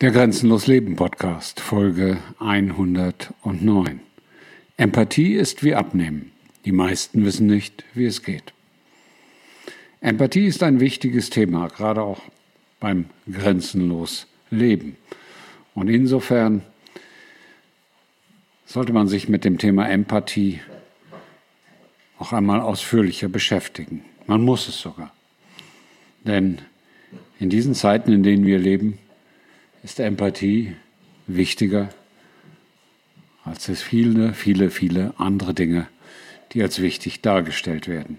Der Grenzenlos Leben Podcast, Folge 109. Empathie ist wie Abnehmen. Die meisten wissen nicht, wie es geht. Empathie ist ein wichtiges Thema, gerade auch beim Grenzenlos Leben. Und insofern sollte man sich mit dem Thema Empathie auch einmal ausführlicher beschäftigen. Man muss es sogar. Denn in diesen Zeiten, in denen wir leben, ist Empathie wichtiger als es viele, viele, viele andere Dinge, die als wichtig dargestellt werden.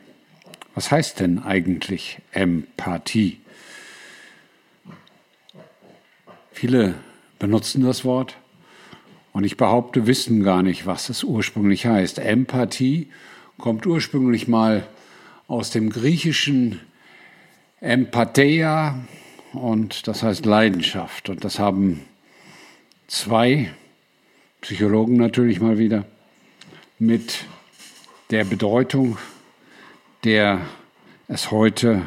Was heißt denn eigentlich Empathie? Viele benutzen das Wort und ich behaupte, wissen gar nicht, was es ursprünglich heißt. Empathie kommt ursprünglich mal aus dem griechischen Empatheia, und das heißt Leidenschaft. Und das haben zwei Psychologen natürlich mal wieder mit der Bedeutung, der es heute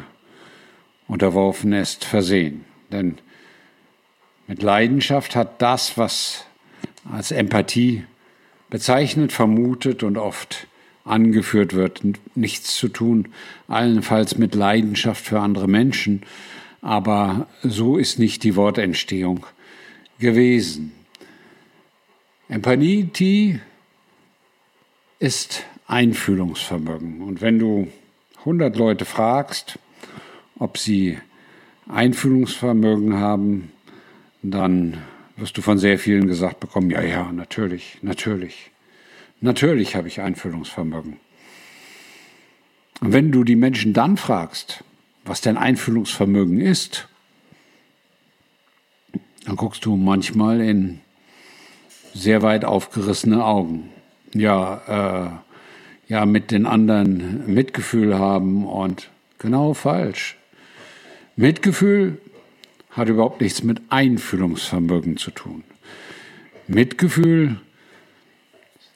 unterworfen ist, versehen. Denn mit Leidenschaft hat das, was als Empathie bezeichnet, vermutet und oft angeführt wird, nichts zu tun, allenfalls mit Leidenschaft für andere Menschen, aber so ist nicht die Wortentstehung gewesen. Empathie ist Einfühlungsvermögen. Und wenn du 100 Leute fragst, ob sie Einfühlungsvermögen haben, dann wirst du von sehr vielen gesagt bekommen, ja, ja, natürlich, natürlich, natürlich habe ich Einfühlungsvermögen. Und wenn du die Menschen dann fragst, was dein Einfühlungsvermögen ist, dann guckst du manchmal in sehr weit aufgerissene Augen. Ja, äh, ja, mit den anderen Mitgefühl haben und genau falsch. Mitgefühl hat überhaupt nichts mit Einfühlungsvermögen zu tun. Mitgefühl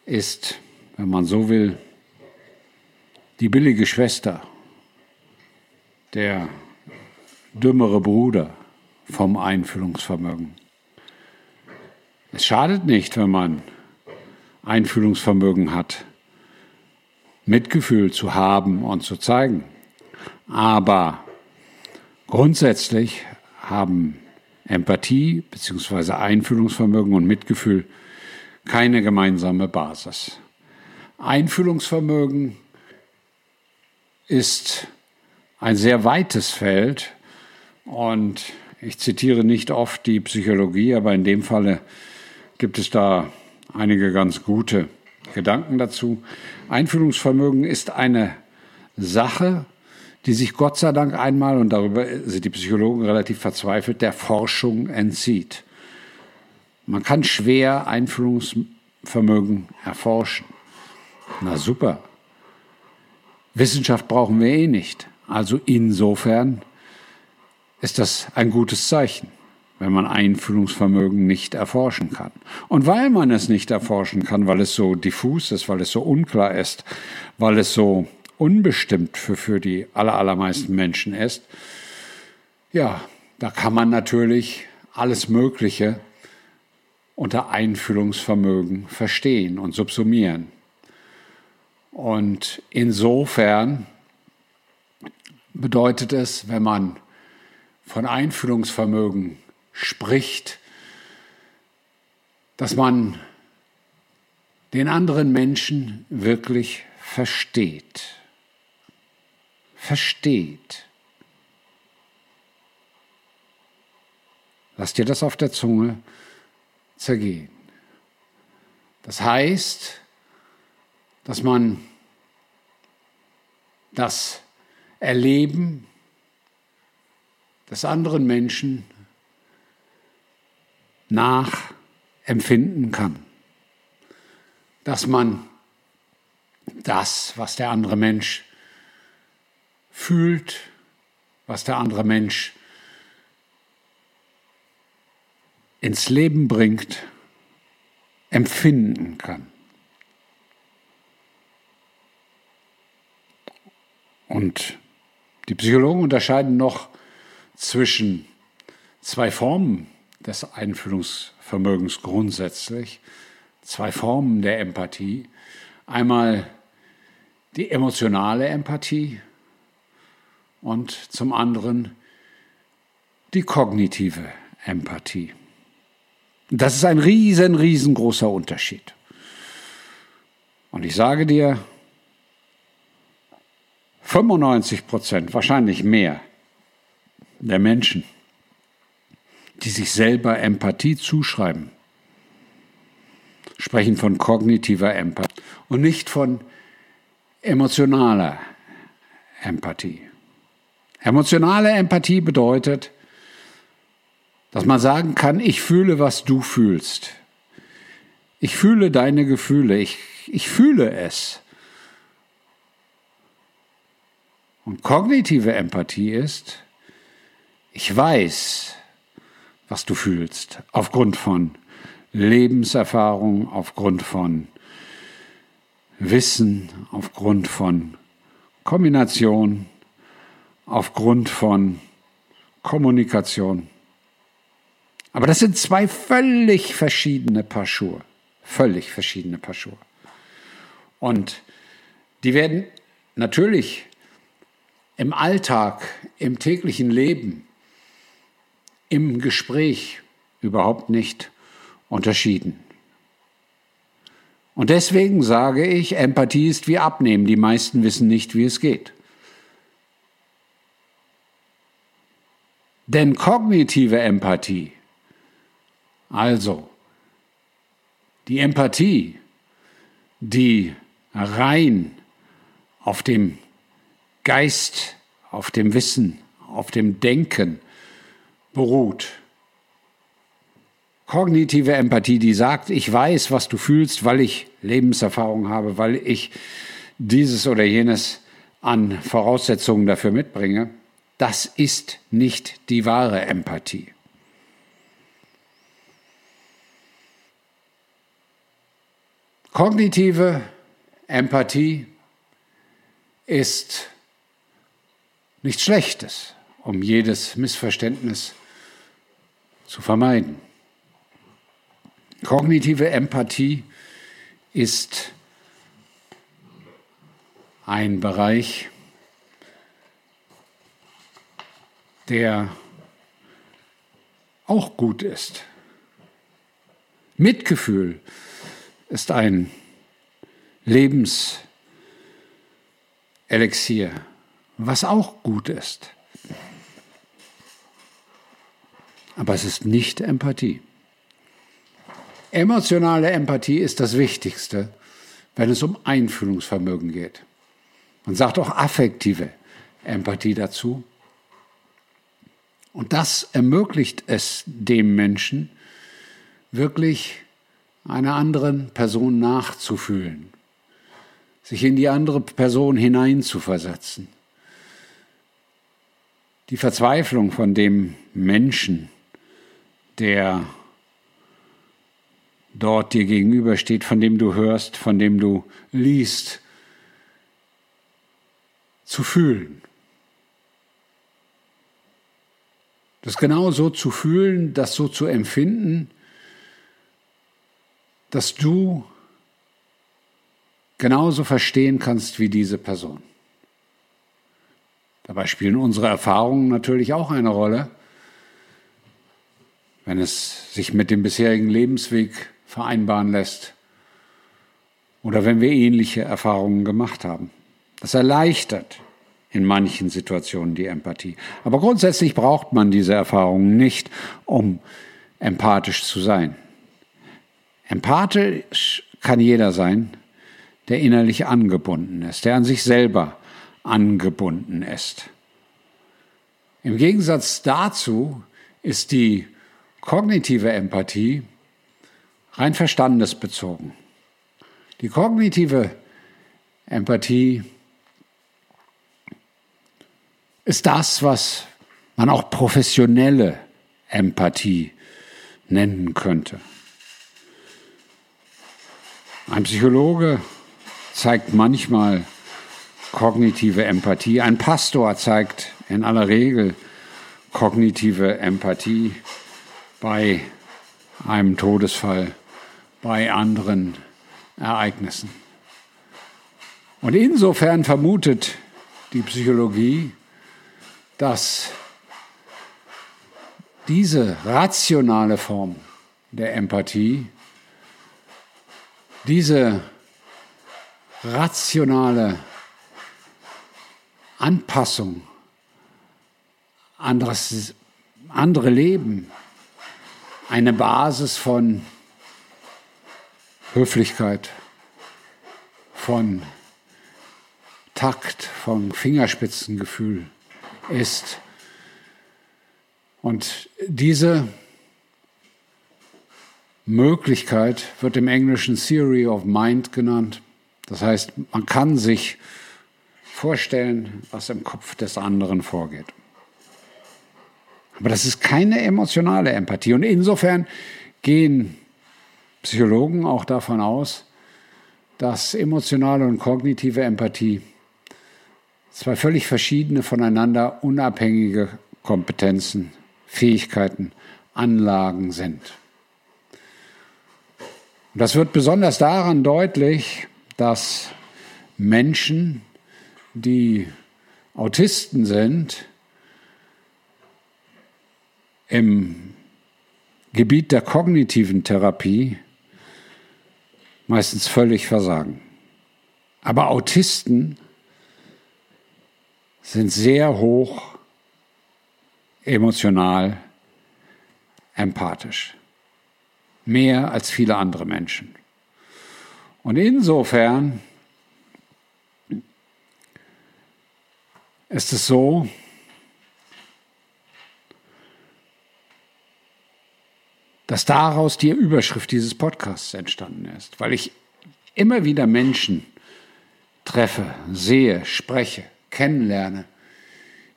ist, wenn man so will, die billige Schwester der dümmere Bruder vom Einfühlungsvermögen. Es schadet nicht, wenn man Einfühlungsvermögen hat, Mitgefühl zu haben und zu zeigen. Aber grundsätzlich haben Empathie bzw. Einfühlungsvermögen und Mitgefühl keine gemeinsame Basis. Einfühlungsvermögen ist ein sehr weites Feld und ich zitiere nicht oft die Psychologie, aber in dem Falle gibt es da einige ganz gute Gedanken dazu. Einfühlungsvermögen ist eine Sache, die sich Gott sei Dank einmal, und darüber sind die Psychologen relativ verzweifelt, der Forschung entzieht. Man kann schwer Einfühlungsvermögen erforschen. Na super. Wissenschaft brauchen wir eh nicht. Also insofern ist das ein gutes Zeichen, wenn man Einfühlungsvermögen nicht erforschen kann. Und weil man es nicht erforschen kann, weil es so diffus ist, weil es so unklar ist, weil es so unbestimmt für, für die allermeisten Menschen ist, ja, da kann man natürlich alles Mögliche unter Einfühlungsvermögen verstehen und subsumieren. Und insofern bedeutet es, wenn man von Einfühlungsvermögen spricht, dass man den anderen Menschen wirklich versteht. Versteht. Lass dir das auf der Zunge zergehen. Das heißt, dass man das Erleben des anderen Menschen nachempfinden kann. Dass man das, was der andere Mensch fühlt, was der andere Mensch ins Leben bringt, empfinden kann. Und die Psychologen unterscheiden noch zwischen zwei Formen des Einfühlungsvermögens grundsätzlich, zwei Formen der Empathie. Einmal die emotionale Empathie und zum anderen die kognitive Empathie. Das ist ein riesen, riesengroßer Unterschied. Und ich sage dir, 95 Prozent, wahrscheinlich mehr, der Menschen, die sich selber Empathie zuschreiben, sprechen von kognitiver Empathie und nicht von emotionaler Empathie. Emotionale Empathie bedeutet, dass man sagen kann, ich fühle, was du fühlst. Ich fühle deine Gefühle, ich, ich fühle es. Und kognitive Empathie ist, ich weiß, was du fühlst, aufgrund von Lebenserfahrung, aufgrund von Wissen, aufgrund von Kombination, aufgrund von Kommunikation. Aber das sind zwei völlig verschiedene Paar Schuhe. Völlig verschiedene Paar Schuhe. Und die werden natürlich im Alltag, im täglichen Leben, im Gespräch überhaupt nicht unterschieden. Und deswegen sage ich, Empathie ist wie Abnehmen. Die meisten wissen nicht, wie es geht. Denn kognitive Empathie, also die Empathie, die rein auf dem Geist, auf dem Wissen, auf dem Denken beruht. Kognitive Empathie, die sagt, ich weiß, was du fühlst, weil ich Lebenserfahrung habe, weil ich dieses oder jenes an Voraussetzungen dafür mitbringe, das ist nicht die wahre Empathie. Kognitive Empathie ist nichts Schlechtes, um jedes Missverständnis zu vermeiden. Kognitive Empathie ist ein Bereich, der auch gut ist. Mitgefühl ist ein Lebenselixier, was auch gut ist. Aber es ist nicht Empathie. Emotionale Empathie ist das Wichtigste, wenn es um Einfühlungsvermögen geht. Man sagt auch affektive Empathie dazu. Und das ermöglicht es dem Menschen, wirklich einer anderen Person nachzufühlen, sich in die andere Person hineinzuversetzen. Die Verzweiflung von dem Menschen, der dort dir gegenübersteht, von dem du hörst, von dem du liest, zu fühlen. Das genau so zu fühlen, das so zu empfinden, dass du genauso verstehen kannst wie diese Person. Dabei spielen unsere Erfahrungen natürlich auch eine Rolle, wenn es sich mit dem bisherigen Lebensweg vereinbaren lässt oder wenn wir ähnliche Erfahrungen gemacht haben. Das erleichtert in manchen Situationen die Empathie. Aber grundsätzlich braucht man diese Erfahrungen nicht, um empathisch zu sein. Empathisch kann jeder sein, der innerlich angebunden ist, der an sich selber angebunden ist. Im Gegensatz dazu ist die kognitive Empathie rein verstandesbezogen. Die kognitive Empathie ist das, was man auch professionelle Empathie nennen könnte. Ein Psychologe zeigt manchmal kognitive Empathie, ein Pastor zeigt in aller Regel kognitive Empathie bei einem Todesfall, bei anderen Ereignissen. Und insofern vermutet die Psychologie, dass diese rationale Form der Empathie, diese rationale Anpassung anderes, andere Leben, eine Basis von Höflichkeit, von Takt, vom Fingerspitzengefühl ist. Und diese Möglichkeit wird im Englischen Theory of Mind genannt. Das heißt, man kann sich vorstellen, was im Kopf des anderen vorgeht. Aber das ist keine emotionale Empathie. Und insofern gehen Psychologen auch davon aus, dass emotionale und kognitive Empathie zwei völlig verschiedene, voneinander unabhängige Kompetenzen, Fähigkeiten, Anlagen sind. Und das wird besonders daran deutlich, dass Menschen, die Autisten sind, im Gebiet der kognitiven Therapie meistens völlig versagen. Aber Autisten sind sehr hoch emotional empathisch. Mehr als viele andere Menschen. Und insofern ist es so, dass daraus die Überschrift dieses Podcasts entstanden ist, weil ich immer wieder Menschen treffe, sehe, spreche, kennenlerne,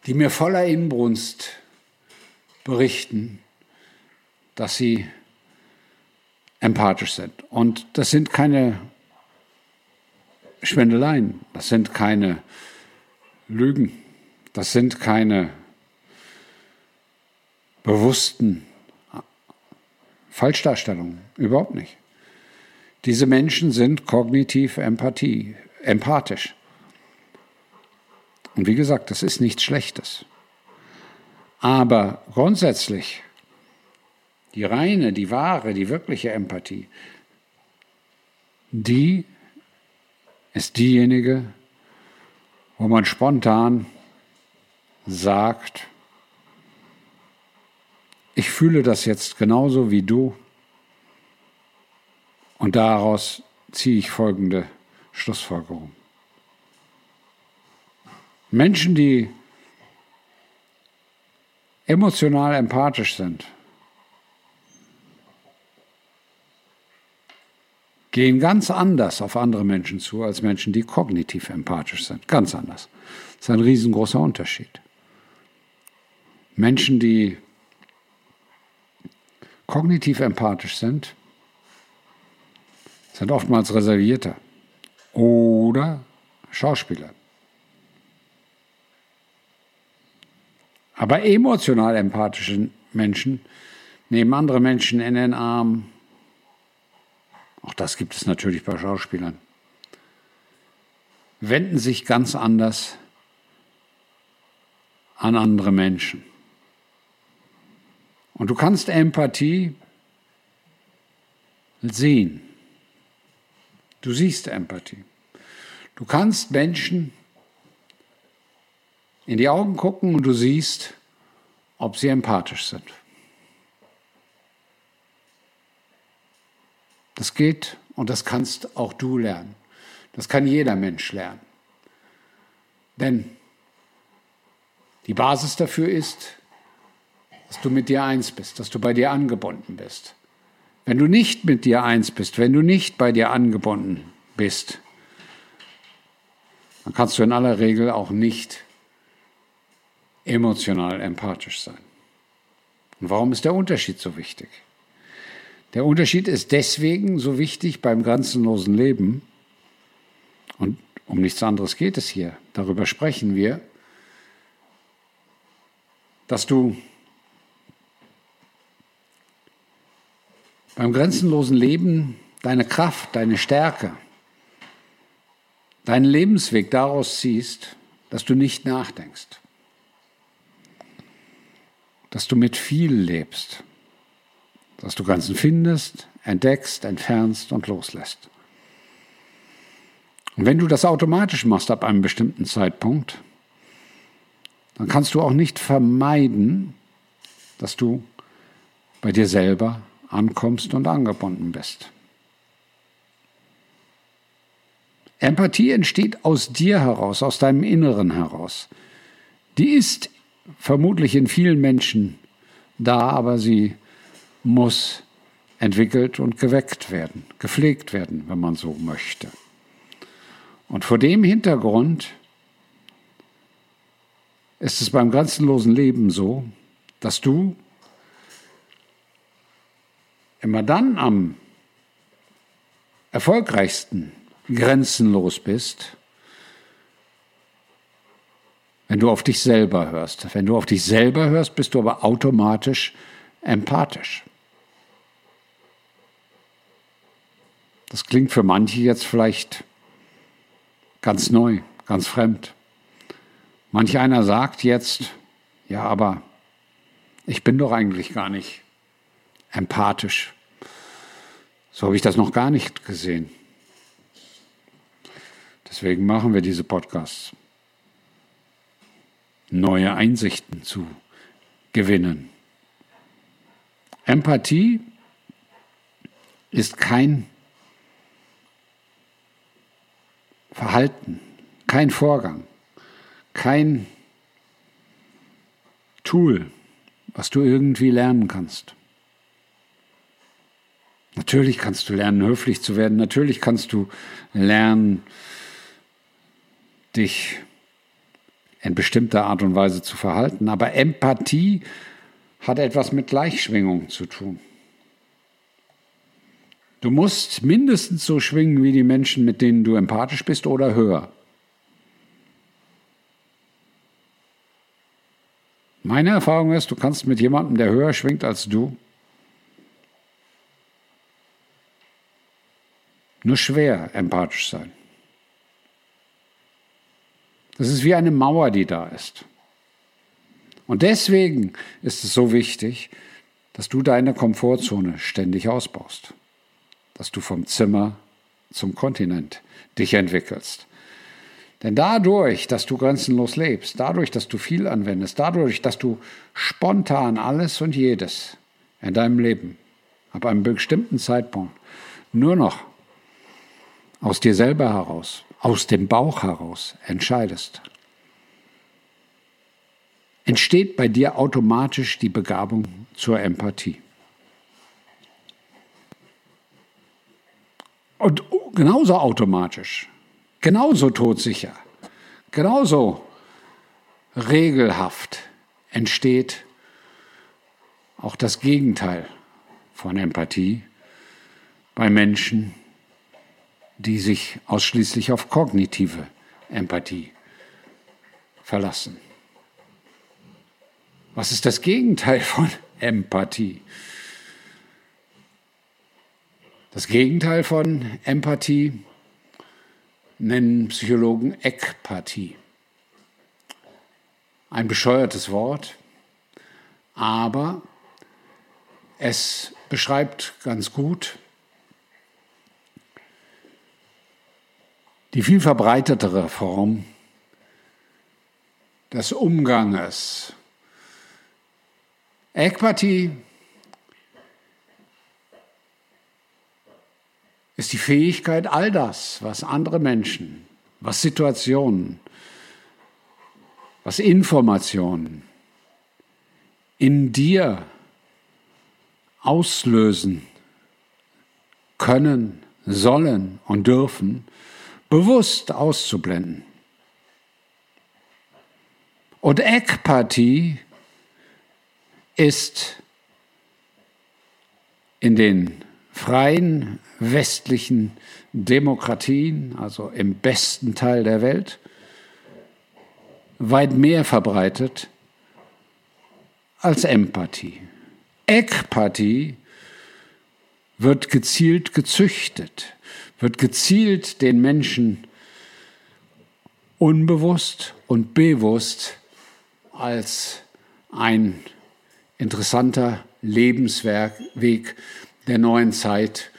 die mir voller Inbrunst berichten, dass sie empathisch sind. Und das sind keine Schwendeleien, das sind keine Lügen, das sind keine bewussten Falschdarstellung, überhaupt nicht. Diese Menschen sind kognitiv Empathie, empathisch. Und wie gesagt, das ist nichts Schlechtes. Aber grundsätzlich, die reine, die wahre, die wirkliche Empathie, die ist diejenige, wo man spontan sagt, ich fühle das jetzt genauso wie du und daraus ziehe ich folgende Schlussfolgerung. Menschen, die emotional empathisch sind, gehen ganz anders auf andere Menschen zu als Menschen, die kognitiv empathisch sind. Ganz anders. Das ist ein riesengroßer Unterschied. Menschen, die kognitiv empathisch sind, sind oftmals reservierter oder Schauspieler. Aber emotional empathische Menschen nehmen andere Menschen in den Arm. Auch das gibt es natürlich bei Schauspielern. Wenden sich ganz anders an andere Menschen. Und du kannst Empathie sehen. Du siehst Empathie. Du kannst Menschen in die Augen gucken und du siehst, ob sie empathisch sind. Das geht und das kannst auch du lernen. Das kann jeder Mensch lernen. Denn die Basis dafür ist, dass du mit dir eins bist, dass du bei dir angebunden bist. Wenn du nicht mit dir eins bist, wenn du nicht bei dir angebunden bist, dann kannst du in aller Regel auch nicht emotional empathisch sein. Und warum ist der Unterschied so wichtig? Der Unterschied ist deswegen so wichtig beim grenzenlosen Leben, und um nichts anderes geht es hier, darüber sprechen wir, dass du beim grenzenlosen Leben deine Kraft, deine Stärke, deinen Lebensweg daraus ziehst, dass du nicht nachdenkst, dass du mit viel lebst, dass du Grenzen findest, entdeckst, entfernst und loslässt. Und wenn du das automatisch machst ab einem bestimmten Zeitpunkt, dann kannst du auch nicht vermeiden, dass du bei dir selber ankommst und angebunden bist. Empathie entsteht aus dir heraus, aus deinem Inneren heraus. Die ist vermutlich in vielen Menschen da, aber sie muss entwickelt und geweckt werden, gepflegt werden, wenn man so möchte. Und vor dem Hintergrund ist es beim grenzenlosen Leben so, dass du immer dann am erfolgreichsten grenzenlos bist, wenn du auf dich selber hörst. Wenn du auf dich selber hörst, bist du aber automatisch empathisch. Das klingt für manche jetzt vielleicht ganz neu, ganz fremd. Manch einer sagt jetzt, ja, aber ich bin doch eigentlich gar nicht empathisch. So habe ich das noch gar nicht gesehen. Deswegen machen wir diese Podcasts. Neue Einsichten zu gewinnen. Empathie ist kein Verhalten, kein Vorgang, kein Tool, was du irgendwie lernen kannst. Natürlich kannst du lernen, höflich zu werden. Natürlich kannst du lernen, dich in bestimmter Art und Weise zu verhalten. Aber Empathie hat etwas mit Gleichschwingung zu tun. Du musst mindestens so schwingen wie die Menschen, mit denen du empathisch bist oder höher. Meine Erfahrung ist, du kannst mit jemandem, der höher schwingt als du, nur schwer empathisch sein. Das ist wie eine Mauer, die da ist. Und deswegen ist es so wichtig, dass du deine Komfortzone ständig ausbaust dass du vom Zimmer zum Kontinent dich entwickelst. Denn dadurch, dass du grenzenlos lebst, dadurch, dass du viel anwendest, dadurch, dass du spontan alles und jedes in deinem Leben ab einem bestimmten Zeitpunkt nur noch aus dir selber heraus, aus dem Bauch heraus entscheidest, entsteht bei dir automatisch die Begabung zur Empathie. Und genauso automatisch, genauso todsicher, genauso regelhaft entsteht auch das Gegenteil von Empathie bei Menschen, die sich ausschließlich auf kognitive Empathie verlassen. Was ist das Gegenteil von Empathie? Das Gegenteil von Empathie nennen Psychologen Ekpathie. Ein bescheuertes Wort, aber es beschreibt ganz gut die viel verbreitetere Form des Umganges. Ekpathie ist die Fähigkeit, all das, was andere Menschen, was Situationen, was Informationen in dir auslösen können, sollen und dürfen, bewusst auszublenden. Und Ekpathie ist in den freien westlichen Demokratien, also im besten Teil der Welt, weit mehr verbreitet als Empathie. Ekpathie wird gezielt gezüchtet, wird gezielt den Menschen unbewusst und bewusst als ein interessanter Lebensweg der neuen Zeit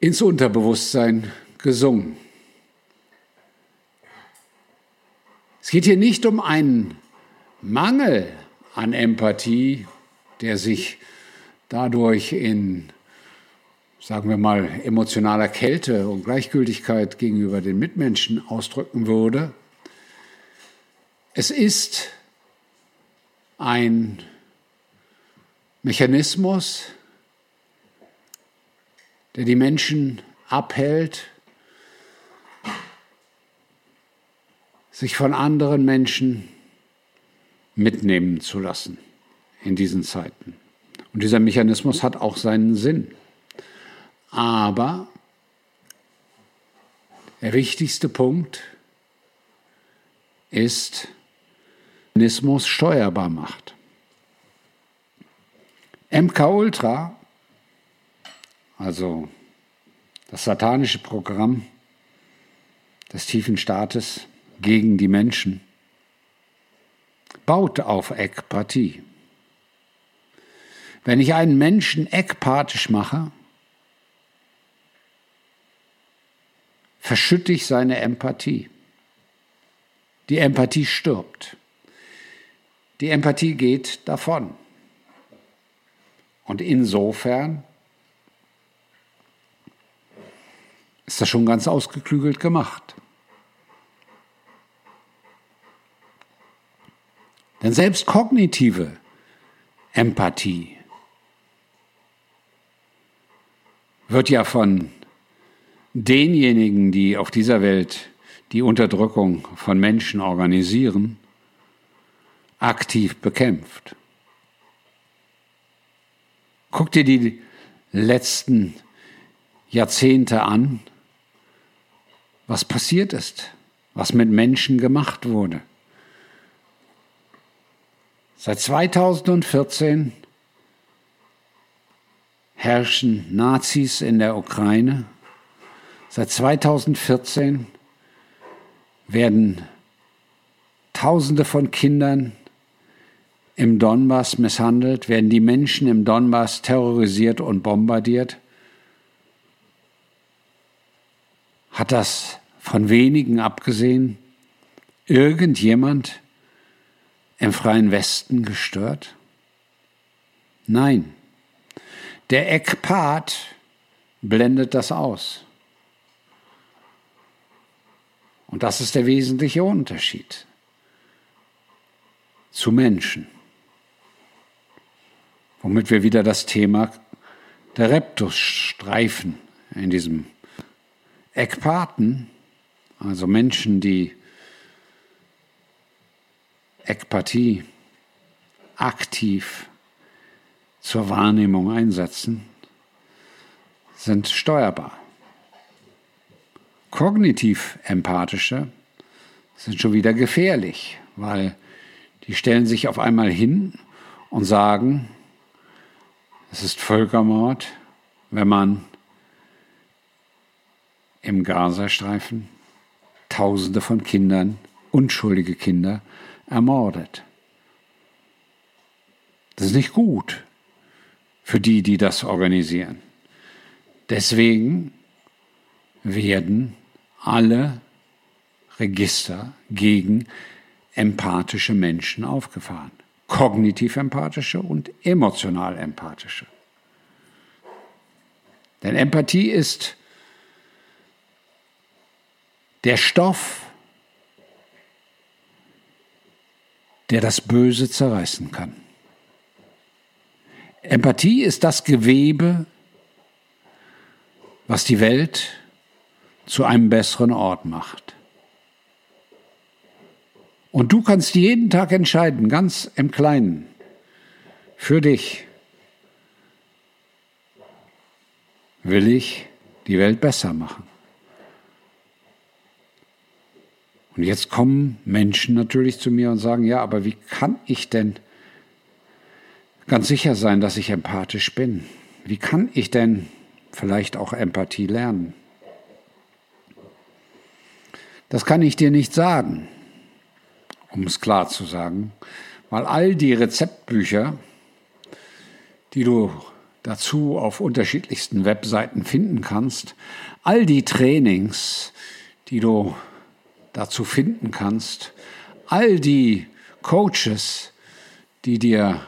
ins Unterbewusstsein gesungen. Es geht hier nicht um einen Mangel an Empathie, der sich dadurch in, sagen wir mal, emotionaler Kälte und Gleichgültigkeit gegenüber den Mitmenschen ausdrücken würde. Es ist ein Mechanismus, der die Menschen abhält, sich von anderen Menschen mitnehmen zu lassen in diesen Zeiten. Und dieser Mechanismus hat auch seinen Sinn. Aber der wichtigste Punkt ist, Mechanismus steuerbar macht. MK Ultra, also das satanische Programm des tiefen Staates gegen die Menschen, baut auf Ekpathie. Wenn ich einen Menschen ekpathisch mache, verschütte ich seine Empathie. Die Empathie stirbt. Die Empathie geht davon. Und insofern ist das schon ganz ausgeklügelt gemacht. Denn selbst kognitive Empathie wird ja von denjenigen, die auf dieser Welt die Unterdrückung von Menschen organisieren, aktiv bekämpft. Guck dir die letzten Jahrzehnte an, was passiert ist, was mit Menschen gemacht wurde. Seit 2014 herrschen Nazis in der Ukraine. Seit 2014 werden Tausende von Kindern im Donbass misshandelt, werden die Menschen im Donbass terrorisiert und bombardiert. Hat das von wenigen abgesehen irgendjemand im freien Westen gestört? Nein. Der Ekpat blendet das aus. Und das ist der wesentliche Unterschied zu Menschen. Womit wir wieder das Thema der Reptus streifen in diesem Ekpaten, also Menschen, die Ekpathie aktiv zur Wahrnehmung einsetzen, sind steuerbar. Kognitiv empathische sind schon wieder gefährlich, weil die stellen sich auf einmal hin und sagen, es ist Völkermord, wenn man im Gazastreifen Tausende von Kindern, unschuldige Kinder, ermordet. Das ist nicht gut für die, die das organisieren. Deswegen werden alle Register gegen empathische Menschen aufgefahren. Kognitiv empathische und emotional empathische. Denn Empathie ist der Stoff, der das Böse zerreißen kann. Empathie ist das Gewebe, was die Welt zu einem besseren Ort macht. Und du kannst jeden Tag entscheiden, ganz im Kleinen, für dich. Will ich die Welt besser machen? Und jetzt kommen Menschen natürlich zu mir und sagen, ja, aber wie kann ich denn ganz sicher sein, dass ich empathisch bin? wie kann ich denn vielleicht auch Empathie lernen? Das kann ich dir nicht sagen, um es klar zu sagen, weil all die Rezeptbücher, die du dazu auf unterschiedlichsten Webseiten finden kannst, all die Trainings, die du dazu finden kannst, all die Coaches, die dir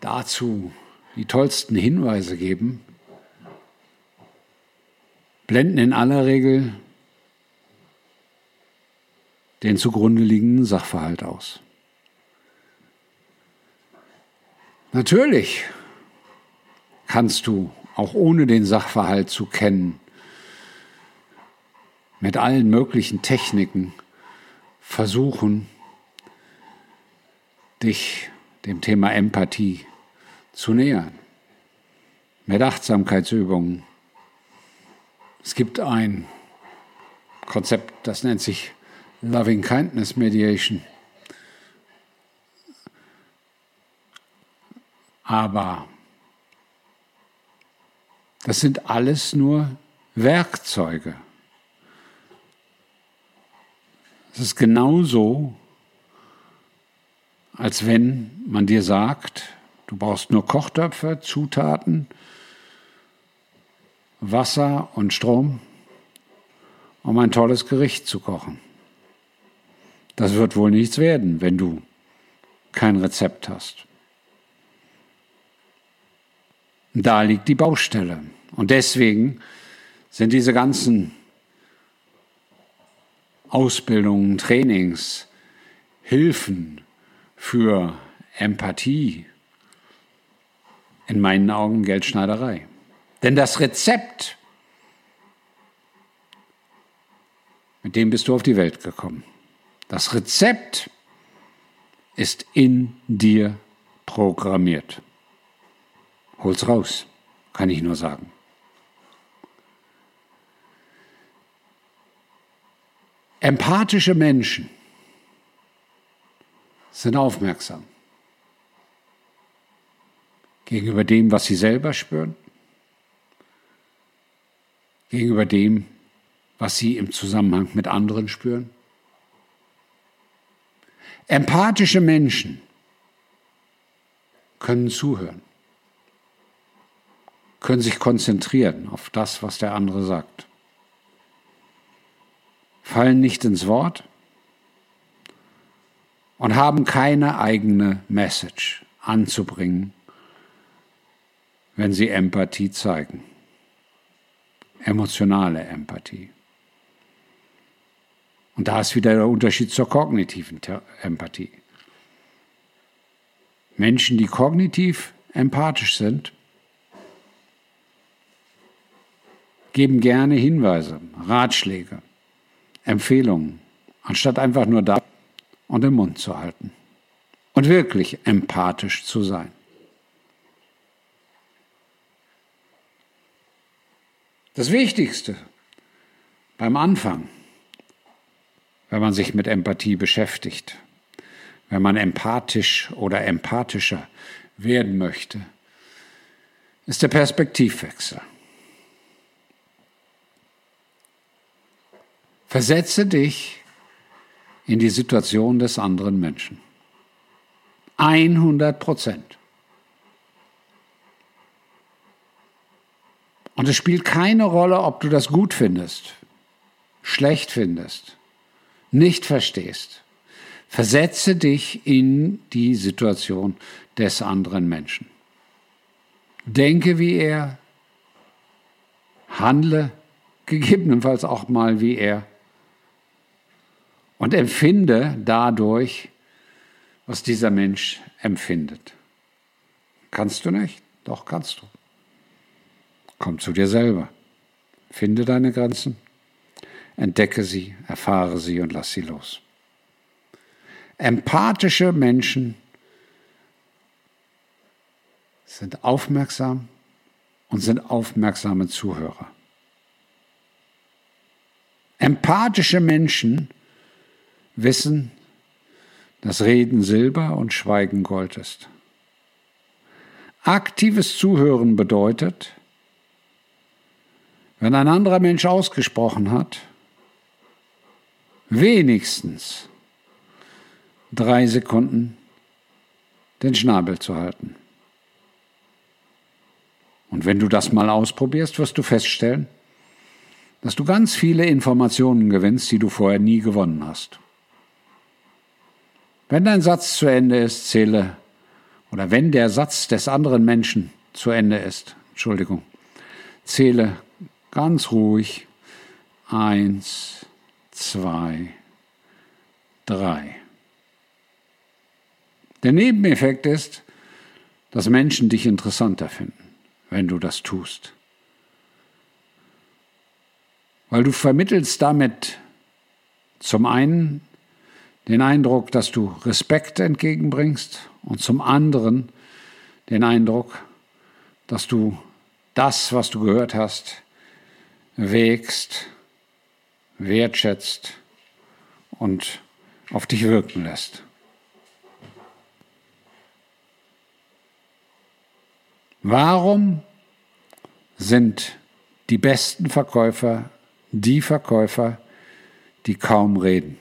dazu die tollsten Hinweise geben, blenden in aller Regel den zugrunde liegenden Sachverhalt aus. Natürlich kannst du, auch ohne den Sachverhalt zu kennen, mit allen möglichen Techniken versuchen, dich dem Thema Empathie zu nähern. Mit Achtsamkeitsübungen. Es gibt ein Konzept, das nennt sich Loving Kindness Mediation. Aber das sind alles nur Werkzeuge. Es ist genauso, als wenn man dir sagt, du brauchst nur Kochtöpfe, Zutaten, Wasser und Strom, um ein tolles Gericht zu kochen. Das wird wohl nichts werden, wenn du kein Rezept hast. Da liegt die Baustelle. Und deswegen sind diese ganzen Ausbildungen, Trainings, Hilfen für Empathie in meinen Augen Geldschneiderei. Denn das Rezept, mit dem bist du auf die Welt gekommen. Das Rezept ist in dir programmiert. Hol's raus, kann ich nur sagen. Empathische Menschen sind aufmerksam gegenüber dem, was sie selber spüren, gegenüber dem, was sie im Zusammenhang mit anderen spüren. Empathische Menschen können zuhören können sich konzentrieren auf das, was der andere sagt. Fallen nicht ins Wort und haben keine eigene Message anzubringen, wenn sie Empathie zeigen. Emotionale Empathie. Und da ist wieder der Unterschied zur kognitiven Empathie. Menschen, die kognitiv empathisch sind, geben gerne Hinweise, Ratschläge, Empfehlungen, anstatt einfach nur da und den Mund zu halten und wirklich empathisch zu sein. Das Wichtigste beim Anfang, wenn man sich mit Empathie beschäftigt, wenn man empathisch oder empathischer werden möchte, ist der Perspektivwechsel. Versetze dich in die Situation des anderen Menschen. 100 Prozent. Und es spielt keine Rolle, ob du das gut findest, schlecht findest, nicht verstehst. Versetze dich in die Situation des anderen Menschen. Denke wie er, handle gegebenenfalls auch mal wie er und empfinde dadurch, was dieser Mensch empfindet. Kannst du nicht? Doch kannst du. Komm zu dir selber. Finde deine Grenzen, entdecke sie, erfahre sie und lass sie los. Empathische Menschen sind aufmerksam und sind aufmerksame Zuhörer. Empathische Menschen wissen, dass Reden Silber und Schweigen Gold ist. Aktives Zuhören bedeutet, wenn ein anderer Mensch ausgesprochen hat, wenigstens drei Sekunden den Schnabel zu halten. Und wenn du das mal ausprobierst, wirst du feststellen, dass du ganz viele Informationen gewinnst, die du vorher nie gewonnen hast. Wenn dein Satz zu Ende ist, zähle, oder wenn der Satz des anderen Menschen zu Ende ist, Entschuldigung, zähle ganz ruhig eins, zwei, drei. Der Nebeneffekt ist, dass Menschen dich interessanter finden, wenn du das tust. Weil du vermittelst damit zum einen den Eindruck, dass du Respekt entgegenbringst und zum anderen den Eindruck, dass du das, was du gehört hast, wägst, wertschätzt und auf dich wirken lässt. Warum sind die besten Verkäufer die Verkäufer, die kaum reden?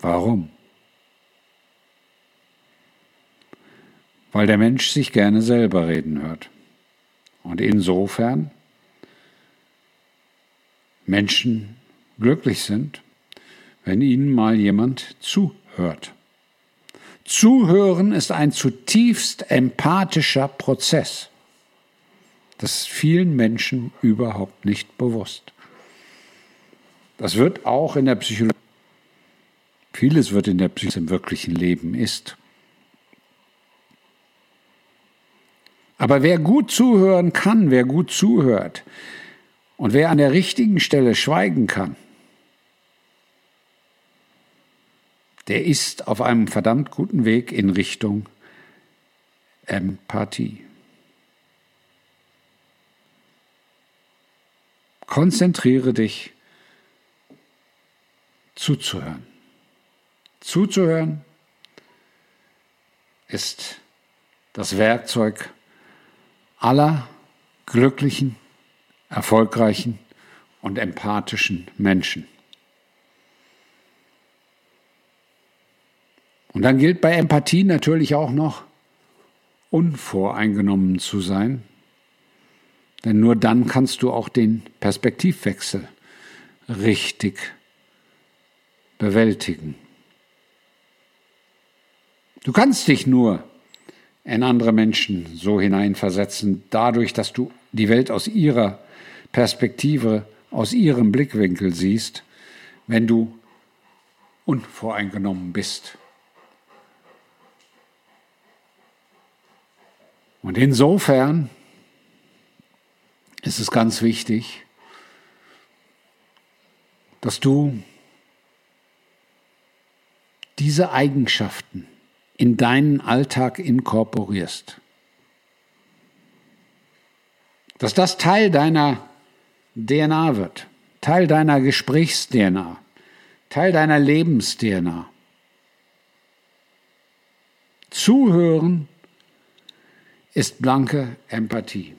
Warum? Weil der Mensch sich gerne selber reden hört. Und insofern Menschen glücklich sind, wenn ihnen mal jemand zuhört. Zuhören ist ein zutiefst empathischer Prozess. Das ist vielen Menschen überhaupt nicht bewusst. Das wird auch in der Psychologie, vieles wird in der Psychologie im wirklichen Leben ist. Aber wer gut zuhören kann, wer gut zuhört und wer an der richtigen Stelle schweigen kann, der ist auf einem verdammt guten Weg in Richtung Empathie. Konzentriere dich zuzuhören. Zuzuhören ist das Werkzeug aller glücklichen, erfolgreichen und empathischen Menschen. Und dann gilt bei Empathie natürlich auch noch, unvoreingenommen zu sein, denn nur dann kannst du auch den Perspektivwechsel richtig bewältigen. Du kannst dich nur in andere Menschen so hineinversetzen, dadurch, dass du die Welt aus ihrer Perspektive, aus ihrem Blickwinkel siehst, wenn du unvoreingenommen bist. Und insofern ist es ganz wichtig, dass du diese Eigenschaften in deinen Alltag inkorporierst. Dass das Teil deiner DNA wird, Teil deiner Gesprächs-DNA, Teil deiner Lebens-DNA. Zuhören ist blanke Empathie.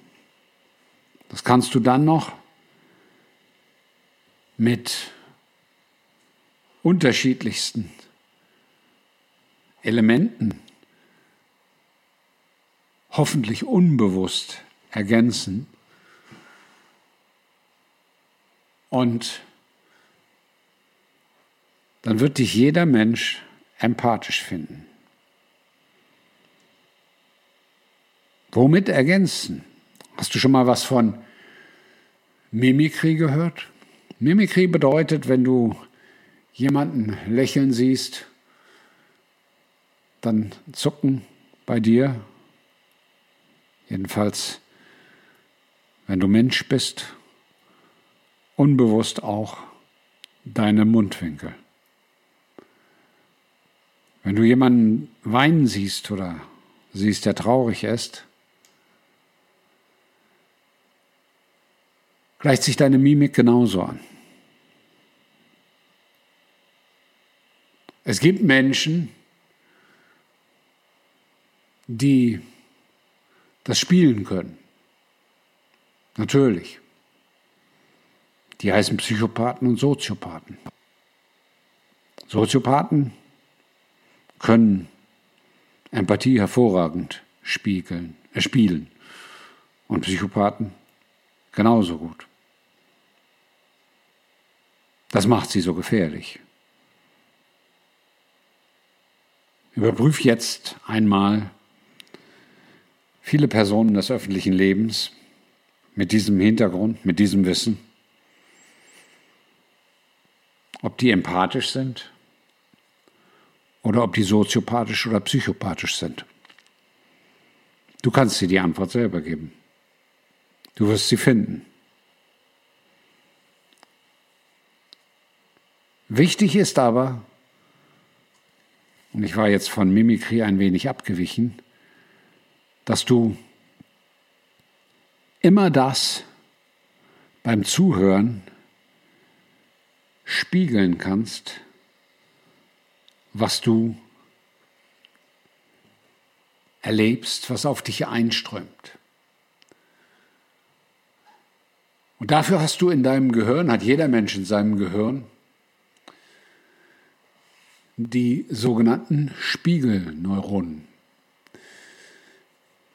Das kannst du dann noch mit unterschiedlichsten Elementen hoffentlich unbewusst ergänzen und dann wird dich jeder Mensch empathisch finden. Womit ergänzen? Hast du schon mal was von Mimikry gehört? Mimikry bedeutet, wenn du jemanden lächeln siehst, dann zucken bei dir, jedenfalls wenn du Mensch bist, unbewusst auch deine Mundwinkel. Wenn du jemanden weinen siehst oder siehst, der traurig ist, gleicht sich deine Mimik genauso an. Es gibt Menschen, die das spielen können. Natürlich. Die heißen Psychopathen und Soziopathen. Soziopathen können Empathie hervorragend spiegeln, äh, spielen und Psychopathen genauso gut. Das macht sie so gefährlich. Überprüf jetzt einmal viele Personen des öffentlichen Lebens mit diesem Hintergrund, mit diesem Wissen, ob die empathisch sind oder ob die soziopathisch oder psychopathisch sind. Du kannst dir die Antwort selber geben. Du wirst sie finden. Wichtig ist aber, und ich war jetzt von Mimikry ein wenig abgewichen, dass du immer das beim Zuhören spiegeln kannst, was du erlebst, was auf dich einströmt. Und dafür hast du in deinem Gehirn, hat jeder Mensch in seinem Gehirn, die sogenannten Spiegelneuronen.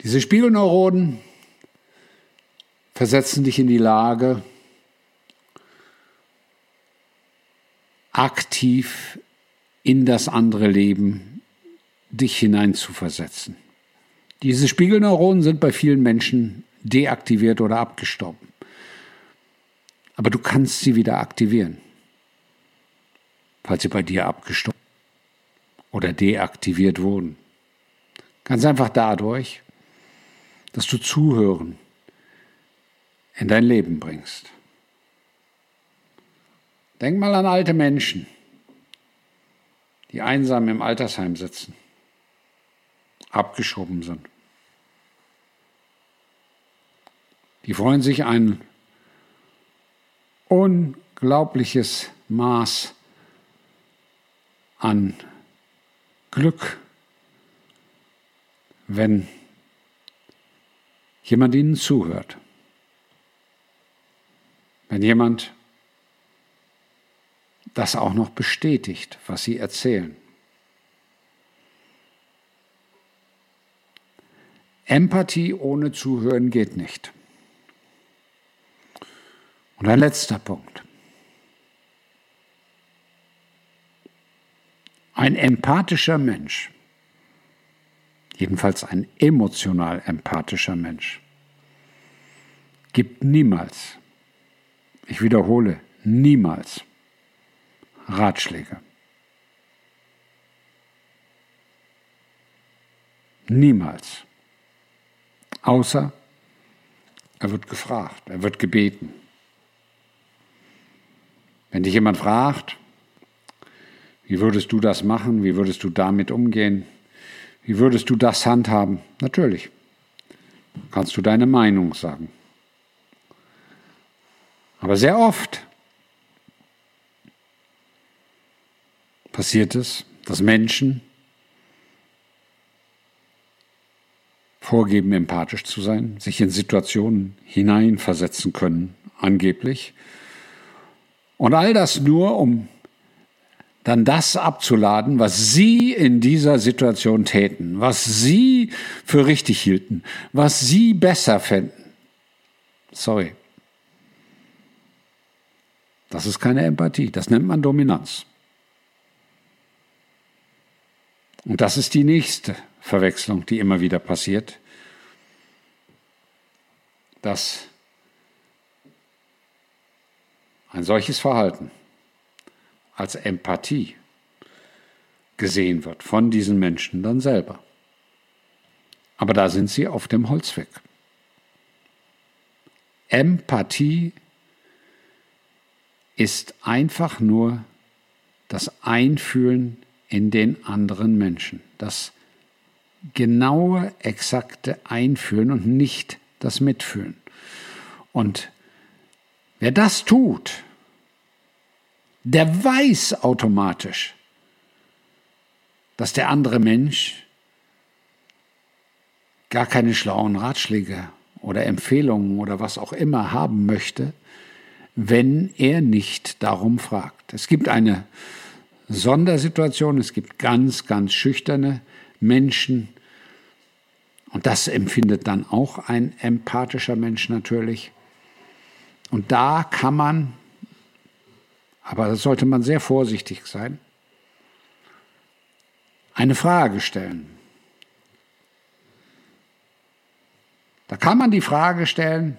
Diese Spiegelneuronen versetzen dich in die Lage, aktiv in das andere Leben dich hineinzuversetzen. Diese Spiegelneuronen sind bei vielen Menschen deaktiviert oder abgestorben. Aber du kannst sie wieder aktivieren, falls sie bei dir abgestorben oder deaktiviert wurden. Ganz einfach dadurch, dass du Zuhören in dein Leben bringst. Denk mal an alte Menschen, die einsam im Altersheim sitzen, abgeschoben sind. Die freuen sich ein unglaubliches Maß an Glück, wenn jemand ihnen zuhört. Wenn jemand das auch noch bestätigt, was sie erzählen. Empathie ohne Zuhören geht nicht. Und ein letzter Punkt. Ein empathischer Mensch, jedenfalls ein emotional empathischer Mensch, gibt niemals, ich wiederhole, niemals Ratschläge. Niemals. Außer er wird gefragt, er wird gebeten. Wenn dich jemand fragt, wie würdest du das machen, wie würdest du damit umgehen, wie würdest du das handhaben, natürlich kannst du deine Meinung sagen. Aber sehr oft passiert es, dass Menschen vorgeben, empathisch zu sein, sich in Situationen hineinversetzen können, angeblich. Und all das nur, um dann das abzuladen, was sie in dieser Situation täten, was sie für richtig hielten, was sie besser fänden. Sorry. Das ist keine Empathie, das nennt man Dominanz. Und das ist die nächste Verwechslung, die immer wieder passiert, dass ein solches Verhalten als Empathie gesehen wird von diesen Menschen dann selber. Aber da sind sie auf dem Holzweg. Empathie ist einfach nur das Einfühlen in den anderen Menschen. Das genaue, exakte Einfühlen und nicht das Mitfühlen. Und wer das tut, der weiß automatisch, dass der andere Mensch gar keine schlauen Ratschläge oder Empfehlungen oder was auch immer haben möchte, wenn er nicht darum fragt. Es gibt eine Sondersituation, es gibt ganz, ganz schüchterne Menschen, und das empfindet dann auch ein empathischer Mensch natürlich. Und da kann man, aber da sollte man sehr vorsichtig sein, eine Frage stellen. Da kann man die Frage stellen,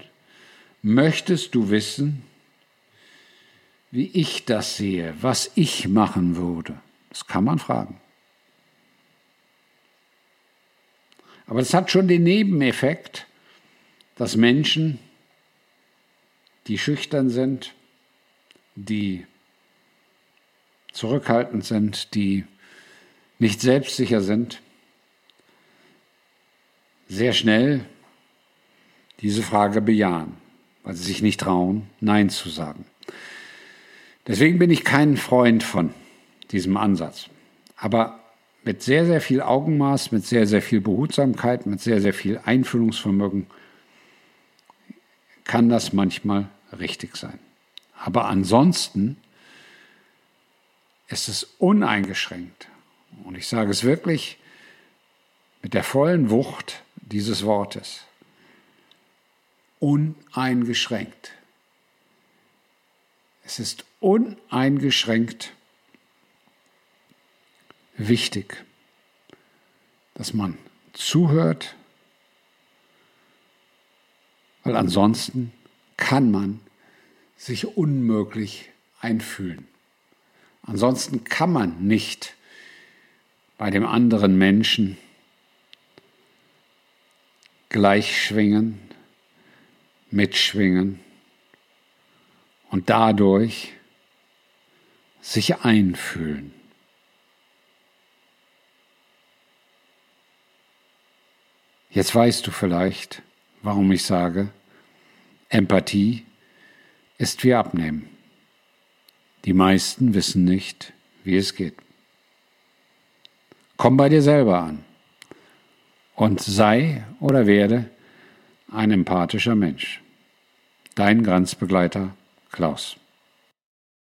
möchtest du wissen, wie ich das sehe, was ich machen würde? Das kann man fragen. Aber das hat schon den Nebeneffekt, dass Menschen, die schüchtern sind, die zurückhaltend sind, die nicht selbstsicher sind, sehr schnell diese Frage bejahen, weil sie sich nicht trauen, Nein zu sagen. Deswegen bin ich kein Freund von diesem Ansatz. Aber mit sehr, sehr viel Augenmaß, mit sehr, sehr viel Behutsamkeit, mit sehr, sehr viel Einfühlungsvermögen kann das manchmal richtig sein. Aber ansonsten ist es uneingeschränkt, und ich sage es wirklich mit der vollen Wucht dieses Wortes, uneingeschränkt. Es ist uneingeschränkt wichtig, dass man zuhört, weil ansonsten kann man sich unmöglich einfühlen. Ansonsten kann man nicht bei dem anderen Menschen gleich schwingen, mitschwingen und dadurch sich einfühlen. Jetzt weißt du vielleicht, warum ich sage, Empathie ist wie Abnehmen. Die meisten wissen nicht, wie es geht. Komm bei dir selber an und sei oder werde ein empathischer Mensch. Dein Grenzbegleiter Klaus.